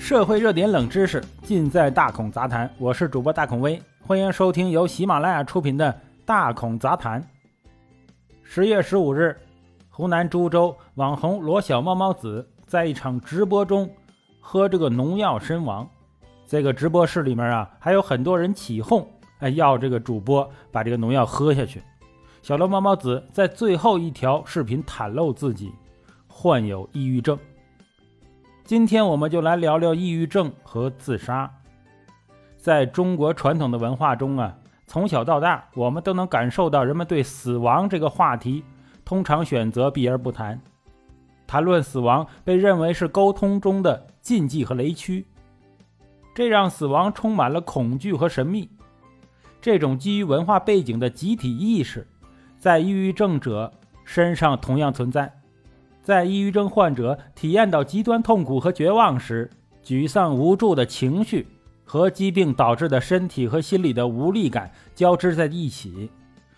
社会热点冷知识尽在大孔杂谈，我是主播大孔威，欢迎收听由喜马拉雅出品的《大孔杂谈》。十月十五日，湖南株洲网红罗小猫猫子在一场直播中喝这个农药身亡。这个直播室里面啊，还有很多人起哄，哎，要这个主播把这个农药喝下去。小罗猫猫子在最后一条视频袒露自己患有抑郁症。今天我们就来聊聊抑郁症和自杀。在中国传统的文化中啊，从小到大，我们都能感受到人们对死亡这个话题通常选择避而不谈。谈论死亡被认为是沟通中的禁忌和雷区，这让死亡充满了恐惧和神秘。这种基于文化背景的集体意识，在抑郁症者身上同样存在。在抑郁症患者体验到极端痛苦和绝望时，沮丧无助的情绪和疾病导致的身体和心理的无力感交织在一起。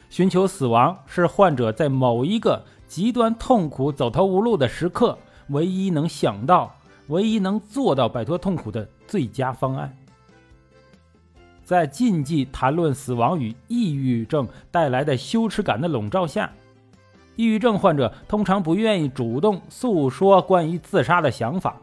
寻求死亡是患者在某一个极端痛苦、走投无路的时刻唯一能想到、唯一能做到摆脱痛苦的最佳方案。在禁忌谈论死亡与抑郁症带来的羞耻感的笼罩下。抑郁症患者通常不愿意主动诉说关于自杀的想法，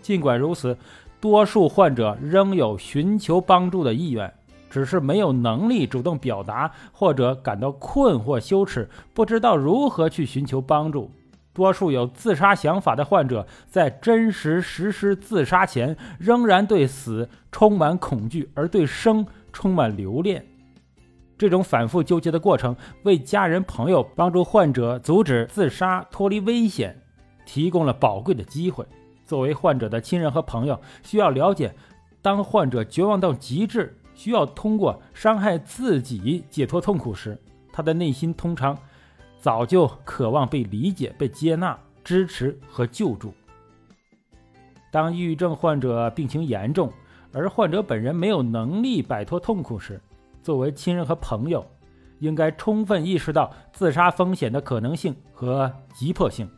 尽管如此，多数患者仍有寻求帮助的意愿，只是没有能力主动表达，或者感到困惑、羞耻，不知道如何去寻求帮助。多数有自杀想法的患者在真实实施自杀前，仍然对死充满恐惧，而对生充满留恋。这种反复纠结的过程，为家人朋友帮助患者阻止自杀、脱离危险，提供了宝贵的机会。作为患者的亲人和朋友，需要了解，当患者绝望到极致，需要通过伤害自己解脱痛苦时，他的内心通常早就渴望被理解、被接纳、支持和救助。当抑郁症患者病情严重，而患者本人没有能力摆脱痛苦时，作为亲人和朋友，应该充分意识到自杀风险的可能性和急迫性。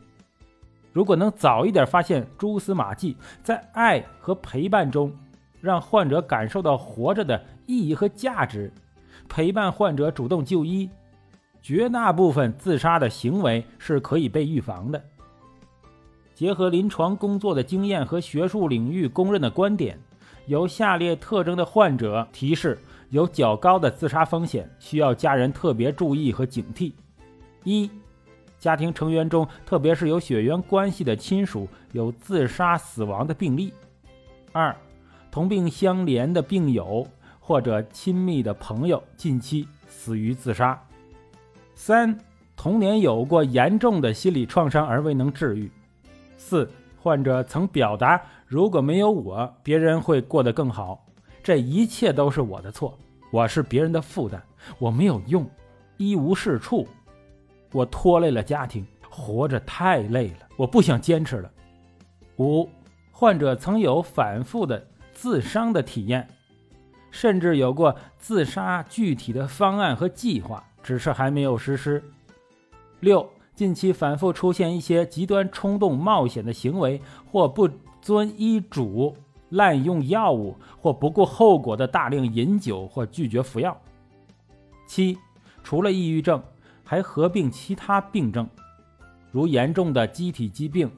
如果能早一点发现蛛丝马迹，在爱和陪伴中，让患者感受到活着的意义和价值，陪伴患者主动就医，绝大部分自杀的行为是可以被预防的。结合临床工作的经验和学术领域公认的观点，有下列特征的患者提示。有较高的自杀风险，需要家人特别注意和警惕。一、家庭成员中，特别是有血缘关系的亲属有自杀死亡的病例；二、同病相怜的病友或者亲密的朋友近期死于自杀；三、童年有过严重的心理创伤而未能治愈；四、患者曾表达如果没有我，别人会过得更好。这一切都是我的错，我是别人的负担，我没有用，一无是处，我拖累了家庭，活着太累了，我不想坚持了。五，患者曾有反复的自伤的体验，甚至有过自杀具体的方案和计划，只是还没有实施。六，近期反复出现一些极端冲动、冒险的行为，或不遵医嘱。滥用药物或不顾后果的大量饮酒或拒绝服药。七，除了抑郁症，还合并其他病症，如严重的机体疾病、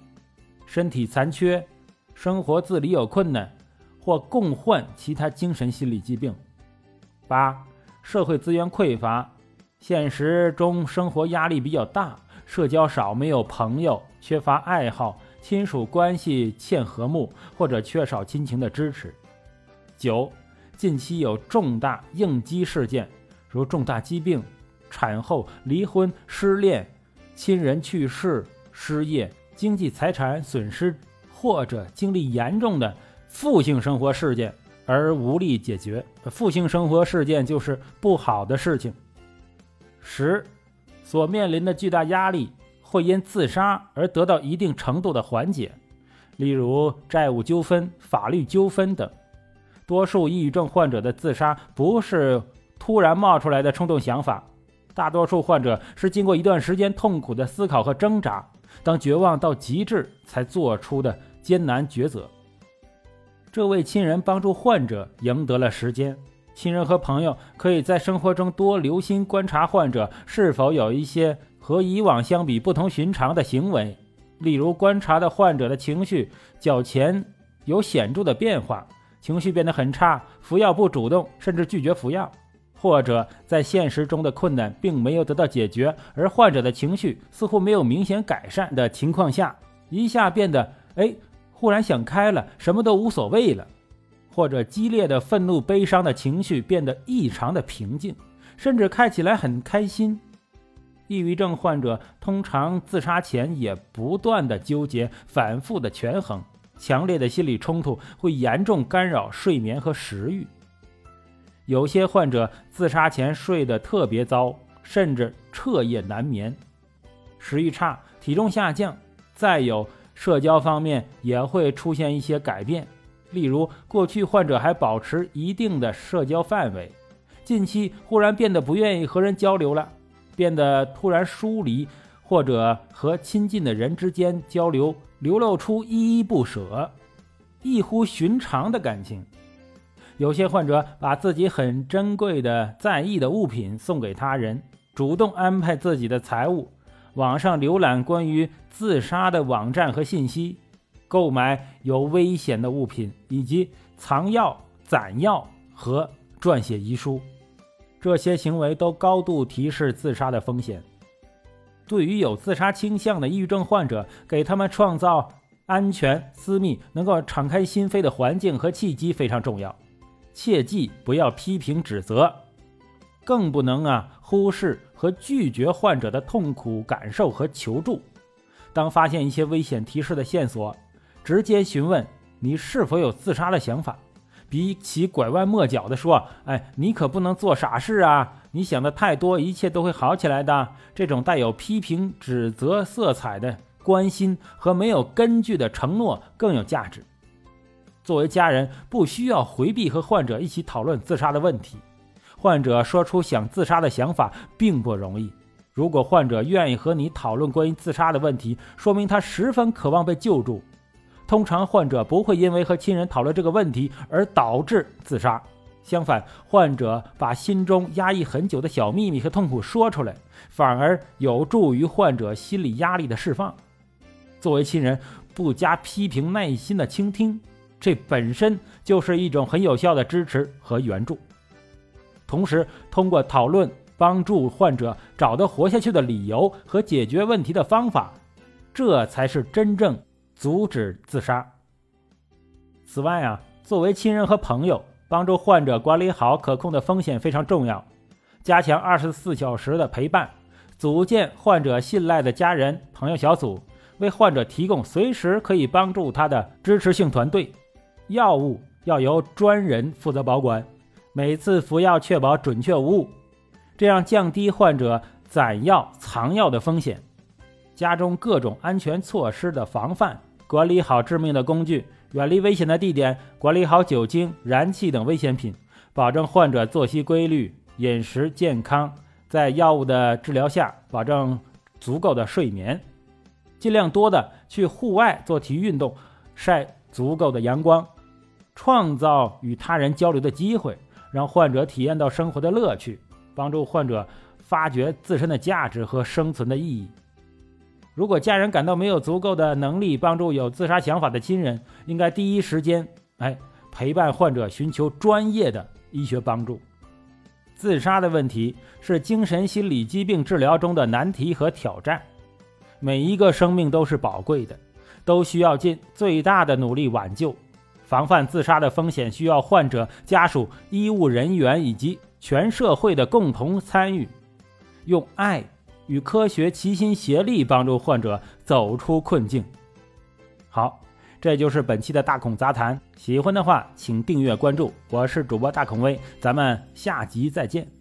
身体残缺、生活自理有困难，或共患其他精神心理疾病。八，社会资源匮乏，现实中生活压力比较大，社交少，没有朋友，缺乏爱好。亲属关系欠和睦，或者缺少亲情的支持。九，近期有重大应激事件，如重大疾病、产后、离婚、失恋、亲人去世、失业、经济财产损失，或者经历严重的负性生活事件而无力解决。负性生活事件就是不好的事情。十，所面临的巨大压力。会因自杀而得到一定程度的缓解，例如债务纠纷、法律纠纷等。多数抑郁症患者的自杀不是突然冒出来的冲动想法，大多数患者是经过一段时间痛苦的思考和挣扎，当绝望到极致才做出的艰难抉择。这位亲人帮助患者赢得了时间。亲人和朋友可以在生活中多留心观察患者是否有一些和以往相比不同寻常的行为，例如观察的患者的情绪较前有显著的变化，情绪变得很差，服药不主动，甚至拒绝服药。或者在现实中的困难并没有得到解决，而患者的情绪似乎没有明显改善的情况下，一下变得哎，忽然想开了，什么都无所谓了；或者激烈的愤怒、悲伤的情绪变得异常的平静，甚至看起来很开心。抑郁症患者通常自杀前也不断的纠结、反复的权衡，强烈的心理冲突会严重干扰睡眠和食欲。有些患者自杀前睡得特别糟，甚至彻夜难眠，食欲差，体重下降。再有社交方面也会出现一些改变，例如过去患者还保持一定的社交范围，近期忽然变得不愿意和人交流了，变得突然疏离，或者和亲近的人之间交流流露出依依不舍、异乎寻常的感情。有些患者把自己很珍贵的、在意的物品送给他人，主动安排自己的财物，网上浏览关于自杀的网站和信息，购买有危险的物品，以及藏药、攒药和撰写遗书，这些行为都高度提示自杀的风险。对于有自杀倾向的抑郁症患者，给他们创造安全、私密、能够敞开心扉的环境和契机非常重要。切记不要批评指责，更不能啊忽视和拒绝患者的痛苦感受和求助。当发现一些危险提示的线索，直接询问你是否有自杀的想法，比起拐弯抹角的说“哎，你可不能做傻事啊，你想的太多，一切都会好起来的”，这种带有批评指责色彩的关心和没有根据的承诺更有价值。作为家人，不需要回避和患者一起讨论自杀的问题。患者说出想自杀的想法并不容易。如果患者愿意和你讨论关于自杀的问题，说明他十分渴望被救助。通常，患者不会因为和亲人讨论这个问题而导致自杀。相反，患者把心中压抑很久的小秘密和痛苦说出来，反而有助于患者心理压力的释放。作为亲人，不加批评，耐心的倾听。这本身就是一种很有效的支持和援助，同时通过讨论帮助患者找到活下去的理由和解决问题的方法，这才是真正阻止自杀。此外啊，作为亲人和朋友，帮助患者管理好可控的风险非常重要。加强二十四小时的陪伴，组建患者信赖的家人朋友小组，为患者提供随时可以帮助他的支持性团队。药物要由专人负责保管，每次服药确保准确无误，这样降低患者攒药藏药的风险。家中各种安全措施的防范，管理好致命的工具，远离危险的地点，管理好酒精、燃气等危险品，保证患者作息规律、饮食健康，在药物的治疗下保证足够的睡眠，尽量多的去户外做体育运动，晒足够的阳光。创造与他人交流的机会，让患者体验到生活的乐趣，帮助患者发掘自身的价值和生存的意义。如果家人感到没有足够的能力帮助有自杀想法的亲人，应该第一时间哎陪伴患者寻求专业的医学帮助。自杀的问题是精神心理疾病治疗中的难题和挑战，每一个生命都是宝贵的，都需要尽最大的努力挽救。防范自杀的风险需要患者家属、医务人员以及全社会的共同参与，用爱与科学齐心协力帮助患者走出困境。好，这就是本期的大孔杂谈。喜欢的话，请订阅关注。我是主播大孔威，咱们下集再见。